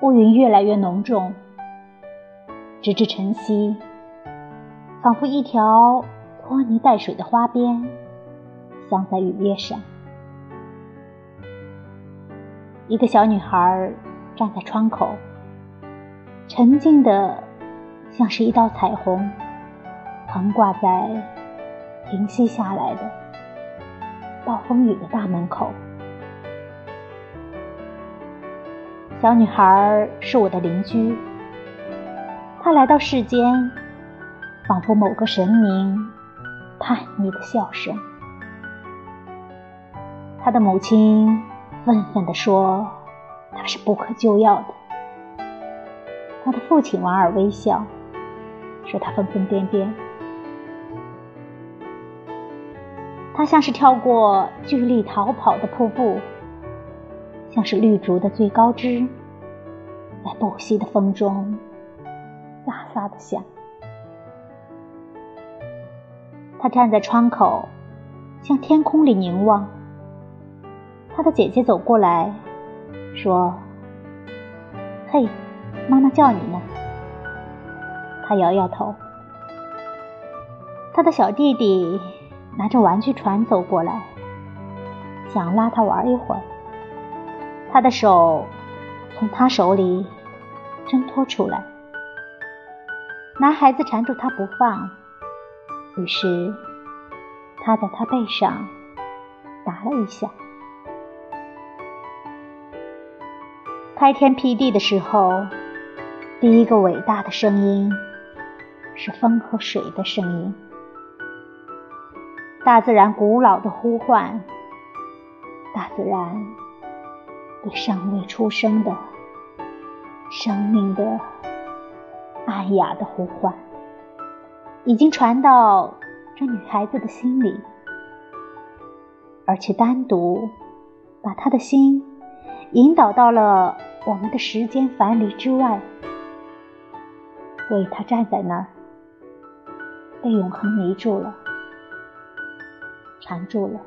乌云越来越浓重，直至晨曦，仿佛一条拖泥带水的花边，镶在雨叶上。一个小女孩站在窗口，沉静的，像是一道彩虹，横挂在平息下来的暴风雨的大门口。小女孩是我的邻居，她来到世间，仿佛某个神明叛逆的笑声。她的母亲。愤愤地说：“她是不可救药的。”她的父亲莞尔微笑，说：“她疯疯癫癫。”他像是跳过巨力逃跑的瀑布，像是绿竹的最高枝，在不息的风中飒飒的响。他站在窗口，向天空里凝望。他的姐姐走过来，说：“嘿，妈妈叫你呢。”他摇摇头。他的小弟弟拿着玩具船走过来，想拉他玩一会儿。他的手从他手里挣脱出来，男孩子缠住他不放，于是他在他背上打了一下。开天辟地的时候，第一个伟大的声音是风和水的声音，大自然古老的呼唤，大自然对尚未出生的生命的暗哑的呼唤，已经传到这女孩子的心里，而且单独把她的心引导到了。我们的时间樊篱之外，所以他站在那儿，被永恒迷住了，缠住了。